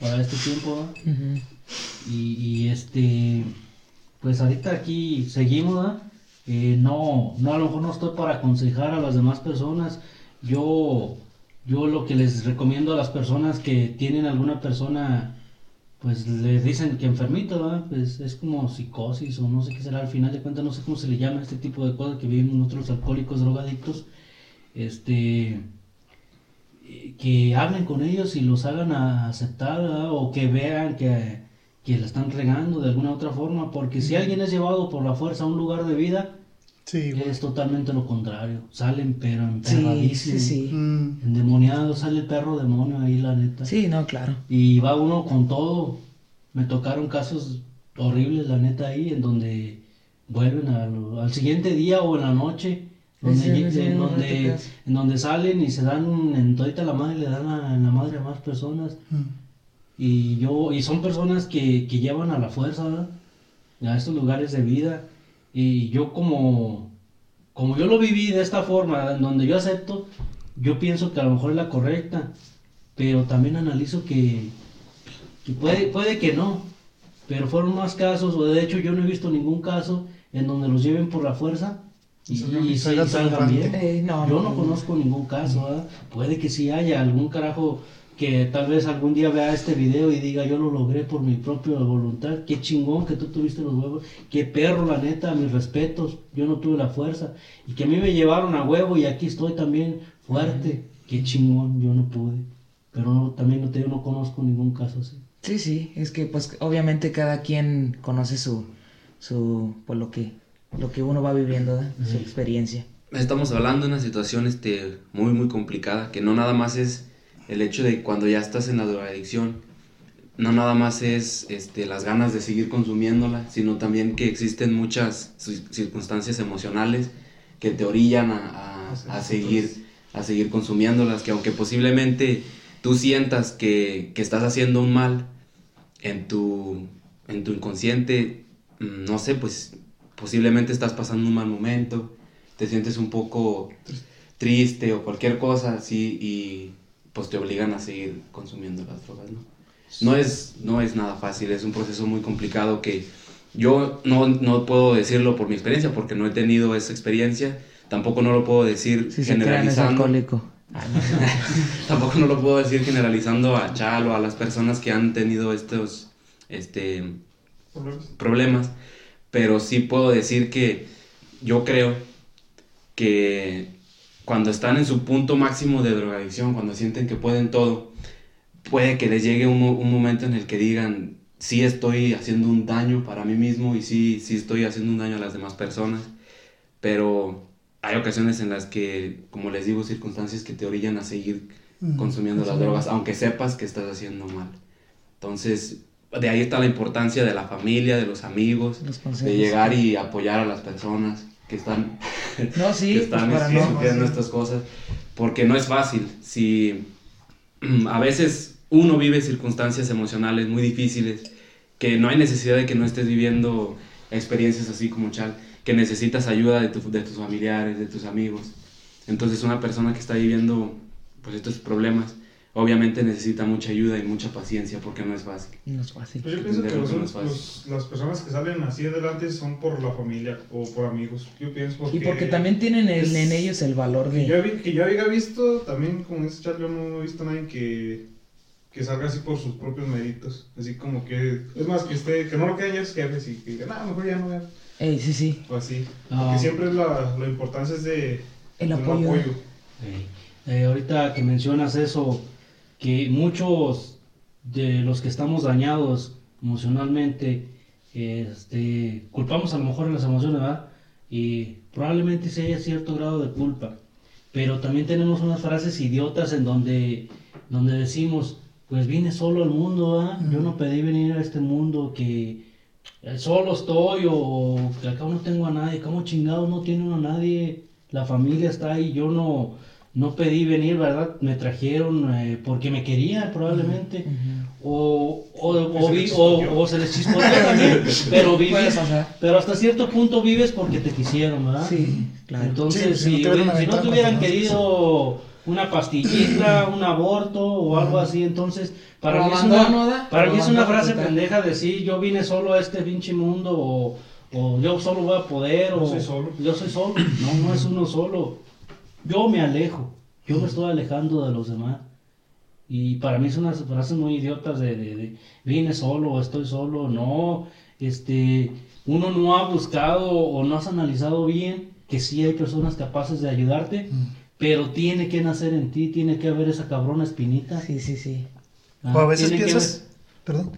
para este tiempo. Y, y, este, pues ahorita aquí seguimos, ¿verdad? Eh, no, no, a lo mejor no estoy para aconsejar a las demás personas. Yo, yo lo que les recomiendo a las personas que tienen alguna persona, pues les dicen que enfermito. Pues es como psicosis o no sé qué será al final de cuentas, no sé cómo se le llama este tipo de cosas que viven otros alcohólicos, drogadictos. Este, que hablen con ellos y los hagan a aceptar o que vean que, que la están regando de alguna otra forma, porque si alguien es llevado por la fuerza a un lugar de vida, Sí, es totalmente lo contrario. Salen pero Sí, sí, emperradísimos. sí. Mm, Endemoniado, sale el perro demonio ahí, la neta. Sí, no, claro. Y va uno con todo. Me tocaron casos horribles, la neta, ahí, en donde vuelven al siguiente día o en la noche, donde, Sí, sí, sí, en, donde, creas. en donde salen y se dan en todita la madre, le dan a, en la madre a más personas. mm. Y yo, y son personas que, que llevan a la fuerza, ¿verdad? A estos lugares de vida. Y yo como, como yo lo viví de esta forma, en donde yo acepto, yo pienso que a lo mejor es la correcta, pero también analizo que, que puede, puede que no, pero fueron más casos, o de hecho yo no he visto ningún caso en donde los lleven por la fuerza y, Salgan- y bien. Eh, no, Yo no, no conozco ningún caso, ¿verdad? Puede que sí haya algún carajo que tal vez algún día vea este video y diga yo lo logré por mi propia voluntad. Qué chingón que tú tuviste los huevos. Qué perro, la neta, mis respetos. Yo no tuve la fuerza. Y que a mí me llevaron a huevo y aquí estoy también fuerte. Qué chingón, yo no pude. Pero no, también no, te, yo no conozco ningún caso así. Sí, sí, es que pues obviamente cada quien conoce su, su, pues lo que, lo que uno va viviendo, ¿verdad? su experiencia. Estamos hablando de una situación este, muy, muy complicada, que no nada más es el hecho de cuando ya estás en la drogadicción, no nada más es este, las ganas de seguir consumiéndola, sino también que existen muchas ci- circunstancias emocionales que te orillan a, a- a seguir, a seguir consumiéndolas, que aunque posiblemente tú sientas que, que estás haciendo un mal en tu, en tu inconsciente, mm, no sé, pues posiblemente estás pasando un mal momento, te sientes un poco triste o cualquier cosa así y pues te obligan a seguir consumiendo las drogas, ¿no? No es, no es nada fácil, es un proceso muy complicado que yo no, no puedo decirlo por mi experiencia porque no he tenido esa experiencia, tampoco no lo puedo decir Si se crean es generalizando. alcohólico. Ah. Tampoco no lo puedo decir generalizando a Chal o a las personas que han tenido estos este, problemas, pero sí puedo decir que yo creo que cuando están en su punto máximo de drogadicción, cuando sienten que pueden todo, puede que les llegue un, un momento en el que digan, sí estoy haciendo un daño para mí mismo y sí, sí estoy haciendo un daño a las demás personas, pero hay ocasiones en las que, como les digo, circunstancias que te orillan a seguir Mm, consumiendo las drogas, aunque sepas que estás haciendo mal. Entonces, de ahí está la importancia de la familia, de los amigos, de llegar y apoyar a las personas que están, No, sí, que pues están para este, no. sufriendo estas cosas, porque no es fácil. Si a veces uno vive circunstancias emocionales muy difíciles, que no hay necesidad de que no estés viviendo experiencias así como Chal, que necesitas ayuda de, tu- de tus familiares, de tus amigos. Entonces una persona que está viviendo pues estos problemas, obviamente necesita mucha ayuda y mucha paciencia porque no es fácil. No es fácil. Pues yo pienso que los, que no es fácil. los- las personas que salen así adelante son por la familia o por amigos. Yo pienso porque... Y porque también tienen el- es- en ellos el valor Que yo, de... vi- que yo había visto, también con ese chat, yo no he visto a nadie que, que salga así por sus propios méritos. Así como que, es más, que esté, que no lo queden ya sus jefes y que digan, ah, mejor ya no vean. Ey, sí, sí. O así. Ah. Porque siempre es la, la importancia es de El apoyo. Eh, eh, ahorita que mencionas eso, que muchos de los que estamos dañados emocionalmente, este, culpamos a lo mejor en las emociones, ¿verdad? Y probablemente sí haya cierto grado de culpa, pero también tenemos unas frases idiotas en donde, donde decimos, pues vine solo al mundo, ¿verdad? Yo no pedí venir a este mundo que eh, solo estoy o que acá no tengo a nadie, ¿cómo chingados no tiene uno a nadie? La familia está ahí, yo no, no pedí venir, ¿verdad? Me trajeron eh, porque me querían probablemente. O, o, o, se vi- les o- se les chispoteó también, pero vives, pero hasta cierto punto vives porque te quisieron, ¿verdad? Sí, claro. Entonces, Sí, si no si, te hubieran si no te hubieran querido una pastillita, un aborto o algo así, entonces para mí es una, para mí es una frase pendeja decir yo vine solo a este pinche mundo o, o yo solo voy a poder o Yo soy solo. yo soy solo. No, no es uno solo. Yo me alejo, yo me estoy alejando de los demás. Y para mí son unas frases muy idiotas de, de, de, vine solo, estoy solo, no, este, uno no ha buscado o no has analizado bien que sí hay personas capaces de ayudarte, pero tiene que nacer en ti, tiene que haber esa cabrona espinita. Sí, sí, sí. Ah, O a veces piensas, perdón,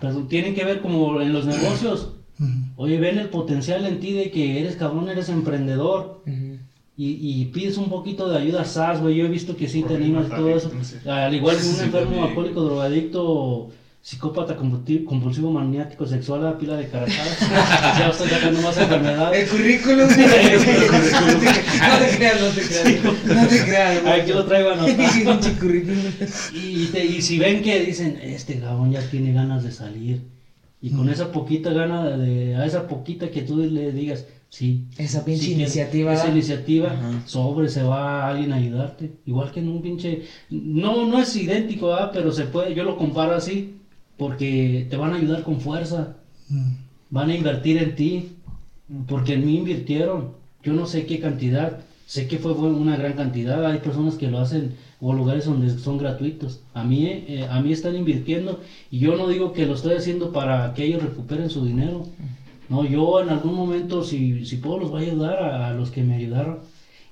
Perdón, tienen que ver como en los negocios. Ujú. Oye, ven el potencial en ti de que eres cabrón, eres emprendedor. Ujú. Y, y pides un poquito de ayuda SAS, güey. Yo he visto que sí te Porque animas y todo eso. Al igual que un Sí, enfermo también. alcohólico, drogadicto, psicópata, compulsivo, maniático, sexual, a pila de caratadas. ya estoy sacando más El enfermedades. currículum. no te creas, no te creas. No te creas. güey. Aquí lo traigo anotado. Y, te- y si ven que dicen, este cabrón ya tiene ganas de salir. Y con esa poquita gana de, a esa poquita que tú le digas, sí. Esa pinche sí iniciativa, Esa iniciativa, Ajá. sobre, se va alguien a ayudarte. Igual que en un pinche, no, no es idéntico, ¿verdad? pero se puede, yo lo comparo así, porque te van a ayudar con fuerza. Mm. Van a invertir en ti, porque en mí invirtieron. Yo no sé qué cantidad, sé que fue una gran cantidad. Hay personas que lo hacen o lugares donde son gratuitos. A mí, eh, a mí están invirtiendo y yo no digo que lo estoy haciendo para que ellos recuperen su dinero. No, yo en algún momento, si, si puedo, los voy a ayudar a, a los que me ayudaron.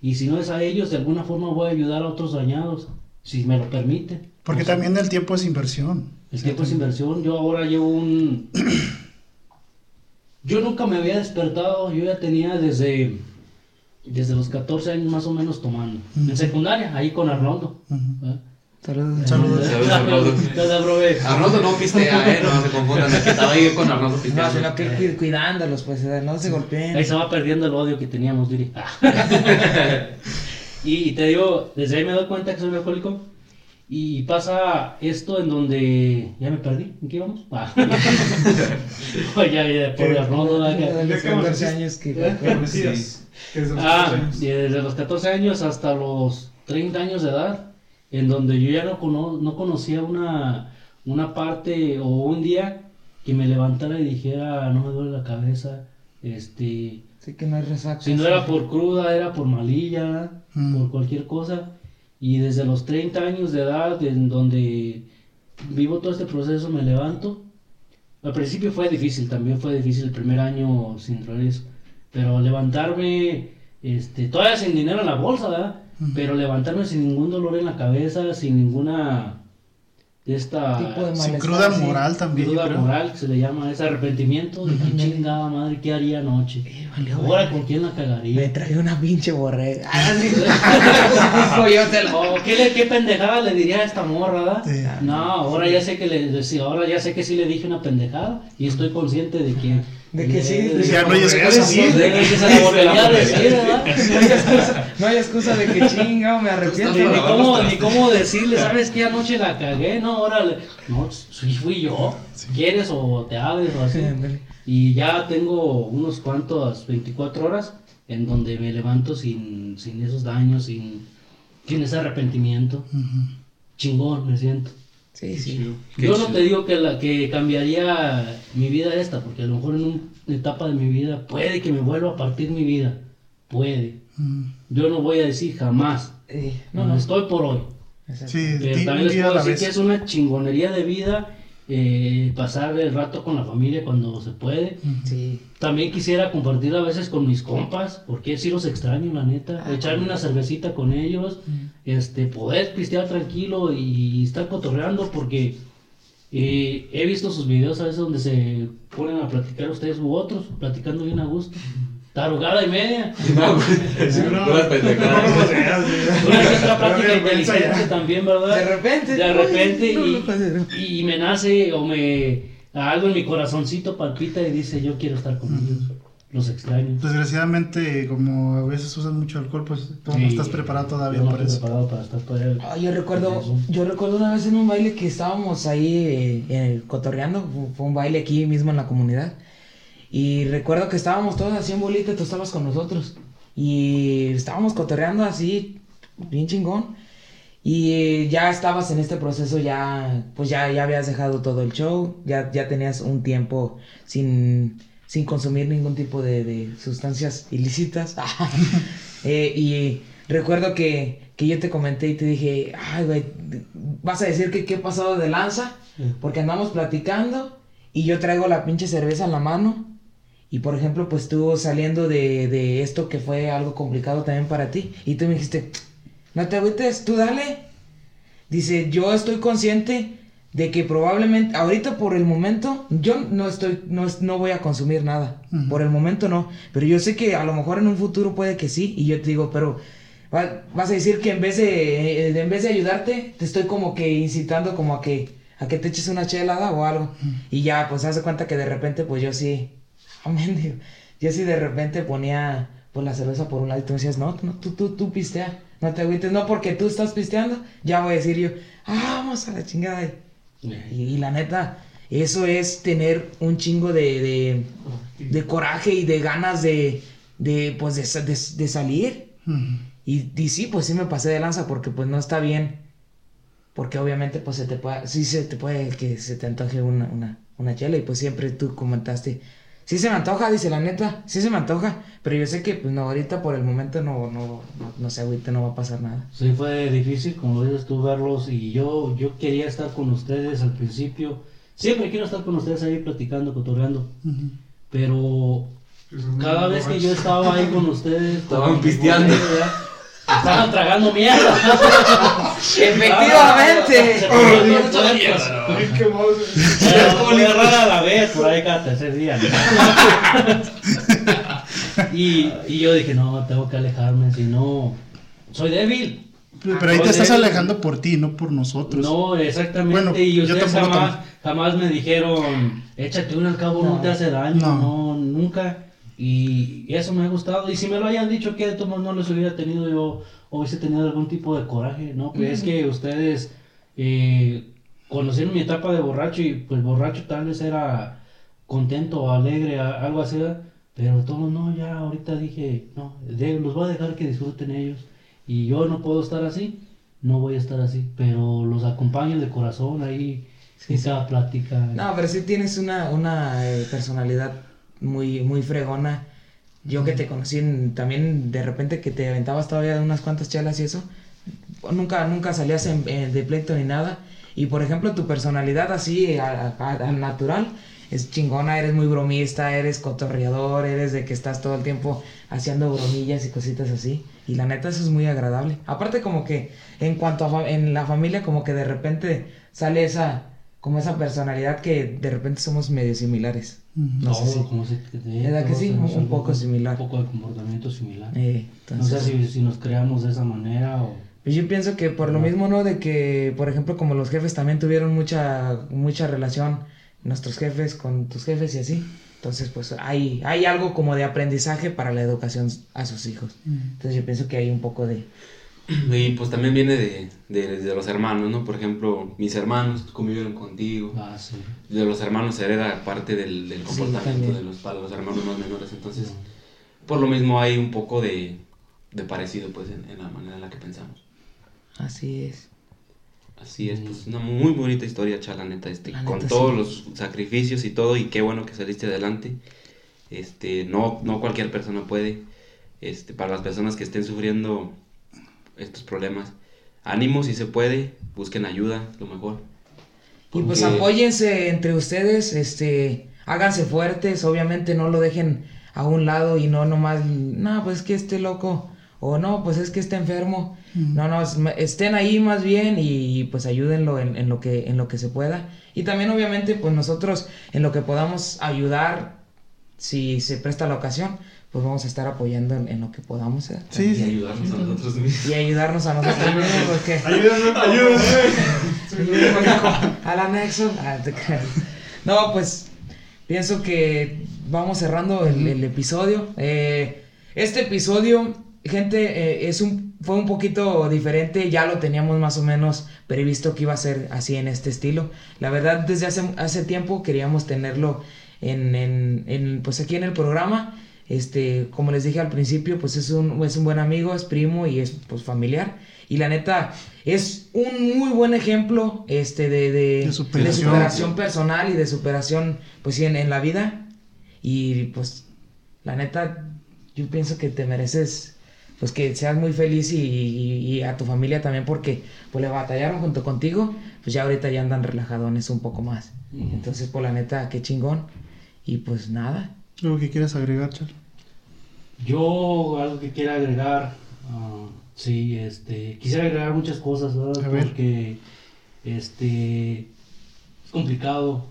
Y si no es a ellos, de alguna forma voy a ayudar a otros dañados, si me lo permite. Porque O sea, también el tiempo es inversión. el tiempo es inversión. Yo ahora llevo un. Yo nunca me había despertado. Yo ya tenía desde. Desde los 14 años más o menos tomando. En secundaria, ahí con Arnoldo. Saludos. Saludos. Saludos, Arnoldo. Arnoldo no pistea, eh, no se confundan. El que estaba ahí con Arnoldo No, pisteando. sino que cu- cuidándolos, pues, eh, no se golpeen. Ahí se va perdiendo el odio que teníamos, Diri. y te digo, desde ahí me doy cuenta que soy alcohólico. Y pasa esto en donde. Ya me perdí. ¿En qué íbamos? Ah. Ya, ya, por Arnoldo. ¿verdad? De los ¿De qué 14 hiciste? años que... Desde los Ah, 14 años. y desde los 14 años hasta los 30 años de edad, en donde yo ya no, cono- no conocía una, una parte o un día que me levantara y dijera, no me duele la cabeza, este, Sí que no hay resaca. si no era por cruda, era por malilla, Mm. por cualquier cosa. Y desde los 30 años de edad, en donde vivo todo este proceso, me levanto. Al principio fue difícil, también fue difícil el primer año sin traer eso. Pero levantarme, este, todavía sin dinero en la bolsa, ¿verdad? Pero levantarme sin ningún dolor en la cabeza, sin ninguna de esta Tipo de Sin cruda sí. moral también. cruda moral que se le llama, ese arrepentimiento de que chingada madre, ¿qué haría anoche? Eh, valió, Ahora con quién la Me cagaría. trae una pinche borrega. Ah, sí. Oh, ¿qué, le- qué pendejada le diría a esta morra, ¿verdad? Sí. No, ahora ya sé que le, sí, ahora ya sé que sí le dije una pendejada y estoy consciente de que De que sí, de- Ya no hay que- excusa, sí, ¿no? que hay excusa, de que chinga, me arrepiento. Ni, ni cómo, ni cómo decirle, ¿sabes qué? Anoche la cagué, no, órale. No, sí fui yo. ¿Quieres o te hables o así? Sí. Y ya tengo unos cuantos 24 horas en donde me levanto sin, sin esos daños, sin, sin ese arrepentimiento. Chingón, me siento. Sí, sí. Qué Yo no te digo que, la, que cambiaría mi vida esta, porque a lo mejor en una etapa de mi vida puede que me vuelva a partir mi vida. Puede. Mm. Yo no voy a decir jamás. Eh, No, no, no. estoy por hoy. Sí, Pero también les puedo decir vez. que es una chingonería de vida eh, pasar el rato con la familia cuando se puede. Sí. También quisiera compartir a veces con mis compas, porque sí los extraño, la neta. Echarme una cervecita con ellos, este, poder pistear tranquilo y estar cotorreando, porque eh, he visto sus videos a veces donde se ponen a platicar ustedes u otros, platicando bien a gusto. Tarugada y media. No, güey. Sí, no, Puras pendejadas. no, no, no, no, Una que otra vergüenza inteligente también, ¿verdad? De repente. De repente No, y, no, no, no. y me nace o me algo en mi corazoncito palpita y dice yo quiero estar con ellos. Los extraño. Desgraciadamente, como a veces usan mucho alcohol, pues tú no Sí. estás preparado todavía no para eso. preparado para estar para Ah, yo recuerdo, yo recuerdo una vez en un baile que estábamos ahí eh, cotorreando, fu- fue un baile aquí mismo en la comunidad. Y recuerdo que estábamos todos así en bolita, tú estabas con nosotros. Y estábamos cotorreando así, bien chingón. Y eh, ya estabas en este proceso, ya, pues ya, ya habías dejado todo el show, ya, ya tenías un tiempo sin, sin consumir ningún tipo de, de sustancias ilícitas. Eh, y recuerdo que, que yo te comenté y te dije, ay, güey, vas a decir que qué he pasado de lanza, porque andamos platicando y yo traigo la pinche cerveza en la mano. Y por ejemplo, pues tú saliendo de, de esto que fue algo complicado también para ti, y tú me dijiste, no te agüites, tú dale. Dice, yo estoy consciente de que probablemente, ahorita por el momento, yo no estoy, no, no voy a consumir nada. Por el momento no. Pero yo sé que a lo mejor en un futuro puede que sí. Y yo te digo, pero va- vas a decir que en vez de, eh, en vez de ayudarte, te estoy como que incitando como a que, a que te eches una chelada o algo. Y ya, pues hace cuenta que de repente, pues yo sí, amén, digo, yo sí de repente ponía pues la cerveza por un lado y tú me decías, no, no, tú, tú, tú pistea, no te agüites, no porque tú estás pisteando, ya voy a decir yo, ah, vamos a la chingada. Y, y, y la neta, eso es tener un chingo de, de, de coraje y de ganas de, de pues, de, de- salir. Y, y sí, pues sí me pasé de lanza porque pues no está bien. Porque obviamente pues se te puede, sí se te puede que se te antoje una, una, una chela y pues siempre tú comentaste, sí se me antoja, dice la neta, sí se me antoja, pero yo sé que pues no, ahorita por el momento no, no, no, no sé, ahorita no va a pasar nada. Sí, fue difícil, como dices tú, verlos. Y yo, yo quería estar con ustedes al principio. Siempre quiero estar con ustedes ahí platicando, cotorreando. Pero cada vez que yo estaba ahí con ustedes, Estaban pisteando. Estaban tragando mierda. Efectivamente. Pero muy rara a la vez, por ahí cada tercer día. ¿no? y, y yo dije, no, tengo que alejarme, si no, soy débil. Pero ahí te estás alejando por ti, no por nosotros. No, exactamente. Bueno, y yo ustedes tampoco jamás, jamás me dijeron, échate una al cabo, no, No. te hace daño, No. no, nunca. Y, y eso me ha gustado. Y si me lo hayan dicho que de todos no les hubiera tenido yo, hubiese tenido algún tipo de coraje, ¿no? Pues es que ustedes eh, conocieron mi etapa de borracho y pues borracho tal vez era contento, alegre, a- algo así, pero todos no, ya ahorita dije, no, de- los voy a dejar que disfruten ellos. Y yo no puedo estar así, no voy a estar así, pero los acompaño de corazón ahí en cada plática. No, pero sí tienes una, una eh, personalidad muy, muy fregona. Yo que te conocí en- también de repente que te aventabas todavía de unas cuantas chelas y eso. Nunca, nunca salías en, en- de pleito ni nada. Y por ejemplo, tu personalidad así al natural es chingona, eres muy bromista, eres cotorreador, eres de que estás todo el tiempo haciendo bromillas y cositas así. Y la neta eso es muy agradable. Aparte como que en cuanto a en la familia como que de repente sale esa como esa personalidad que de repente somos medio similares. Ujú. No sé Todo, si- como se- de- ¿Verdad que sí? Un- un poco similar. Un poco de comportamiento similar. Eh, no sé si, si nos creamos de esa manera o... pues yo pienso que por lo mismo, ¿no? De que, por ejemplo, como los jefes también tuvieron mucha, mucha relación, nuestros jefes con tus jefes y así. Entonces, pues hay, hay algo como de aprendizaje para la educación a sus hijos. Entonces yo pienso que hay un poco de... Y pues también viene de, de, de los hermanos, ¿no? Por ejemplo, mis hermanos convivieron contigo. Ah, sí. De los hermanos se hereda parte del, del Sí, comportamiento también. de los, para los hermanos más menores. Entonces, por lo mismo hay un poco de, de parecido pues en, en la manera en la que pensamos. Así es. Así es, pues una muy bonita historia, Cha, la neta, este, La con neta, todos sí. los sacrificios y todo, y qué bueno que saliste adelante. Este, no, no cualquier persona puede. Este, para las personas que estén sufriendo estos problemas, ánimo si se puede, busquen ayuda, lo mejor. Y pues Porque- apóyense entre ustedes, este, háganse fuertes, obviamente no lo dejen a un lado y no nomás, no, pues es que esté loco, o no, pues es que esté enfermo, no, no, es- estén ahí más bien y pues ayúdenlo en, en lo que, en lo que se pueda. Y también obviamente pues nosotros en lo que podamos ayudar, si se presta la ocasión, pues vamos a estar apoyando en, en lo que podamos. ¿eh? Sí, Y sí. ayudarnos a nosotros mismos. Y ayudarnos a nosotros mismos, porque... Ayúdame, ayúdame. al anexo. Ah. No, pues pienso que vamos cerrando el, el episodio. Eh, este episodio, gente, eh, es un, fue un poquito diferente. Ya lo teníamos más o menos previsto que iba a ser así en este estilo. La verdad, desde hace, hace tiempo queríamos tenerlo en, en, en, pues aquí en el programa. Este, como les dije al principio, pues es un, es un buen amigo, es primo y es pues familiar. Y la neta, es un muy buen ejemplo este, de, de, De superación. de superación personal y de superación pues sí, en, en la vida. Y pues la neta, yo pienso que te mereces pues que seas muy feliz y, y- y a tu familia también porque pues le batallaron junto contigo, pues ya ahorita ya andan relajadones un poco más. Entonces, pues la neta, qué chingón. Y pues nada. ¿Algo que quieras agregar, Chal? Yo algo que quiera agregar, ah, sí, este, quisiera agregar muchas cosas, ¿verdad? A ver. Porque, este, es complicado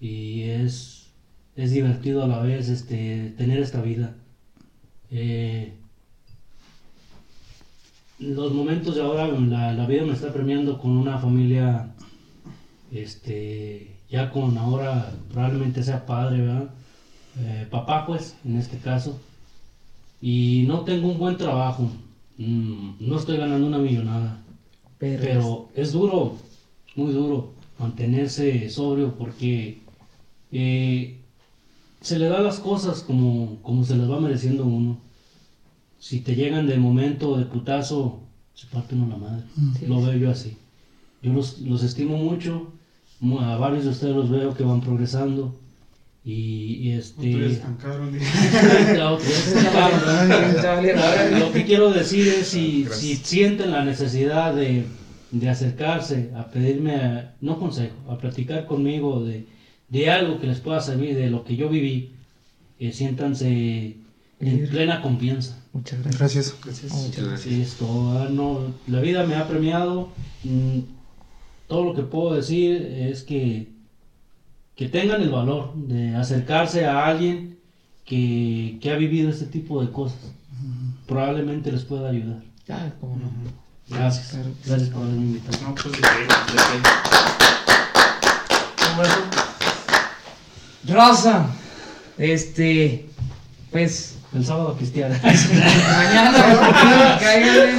y es, es divertido a la vez este, tener esta vida. Eh, los momentos de ahora, la, la vida me está premiando con una familia, este, ya con ahora probablemente sea padre, ¿verdad? Eh, papá pues, en este caso. Y no tengo un buen trabajo, mm, no estoy ganando una millonada, Pero, pero es duro, muy duro mantenerse sobrio porque eh, se le da las cosas como, como se las va mereciendo uno. Si te llegan de momento de putazo, se parte uno la madre. Lo veo yo así. Yo los, los estimo mucho, mu- a varios de ustedes los veo que van progresando y, y este... lo que quiero decir es si, si sienten la necesidad de, de acercarse a pedirme, a- no consejo, a platicar conmigo de, de algo que les pueda servir, de lo que yo viví, eh, siéntanse en plena confianza. Muchas gracias. Gracias. Muchas gracias. Esto, ah, no, la vida me ha premiado. mm, todo lo que puedo decir es que, que tengan el valor de acercarse a alguien que, que ha vivido este tipo de cosas. Probablemente les pueda ayudar. Ah, cómo no. Gracias. Claro. Gracias por haberme invitado. No, pues Raza, este, pues, El sábado cristiano. mañana, cáiganle.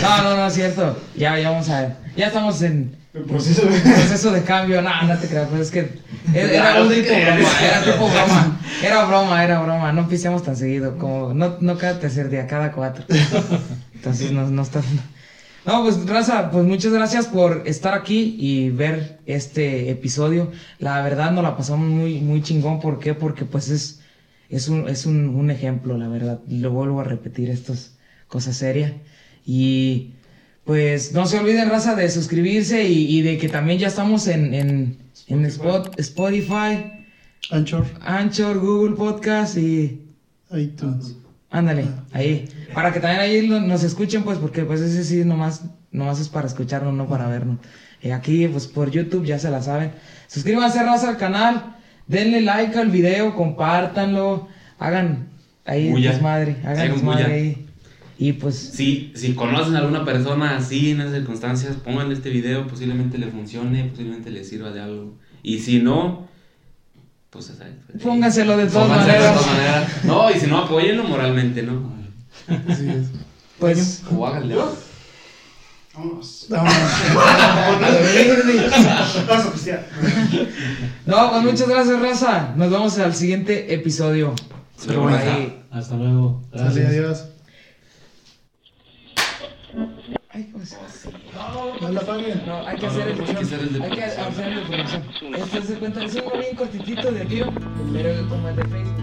No, no, no, es cierto. Ya, ya vamos a ver. Ya estamos en el proceso de. proceso de cambio. No, no te creas, pues es que era, era un tipo broma, era tipo broma. Era broma, era broma. No pisemos tan seguido, como no, no cada tercer día, cada cuatro. Entonces no, no está. No, pues Raza, pues muchas gracias por estar aquí y ver este episodio. La verdad nos la pasamos muy, muy chingón. ¿Por qué? Porque pues es, es, un, es un, un ejemplo, la verdad. Lo vuelvo a repetir, esto es cosa seria. Y pues no se olviden, Raza, de suscribirse y, y de que también ya estamos en, en, en Spot- Spotify, Anchor, Anchor, Google Podcast y... iTunes. Ándale, ahí. Para que también ahí lo- nos escuchen, pues, porque pues ese sí nomás, nomás es para escucharnos, no para vernos. Y aquí, pues, por YouTube ya se la saben. Suscríbanse, raza, al canal. Denle like al video, compártanlo. Hagan ahí Bulla. desmadre. Hagan desmadre bulla. ahí. Y pues, Si, si conocen a alguna persona así en esas circunstancias, pónganle este video, posiblemente le funcione, posiblemente le sirva de algo. Y si no, pues pues, Pónganselo de todas pónganselo maneras. de todas maneras. No, y si no, apóyenlo moralmente, ¿no? Así es. pues. O háganle. Vámonos. No, pues muchas gracias, raza. Nos vemos al siguiente episodio. Luego, raza. ahí. Hasta luego. Gracias. adiós. Ay, pues. No la apaguen. No, hay que hacer el hay que hacer el de Hay que producción. hacer el de. Este se cuenta, es uno bien cortitito de tiro, pero como el de Facebook.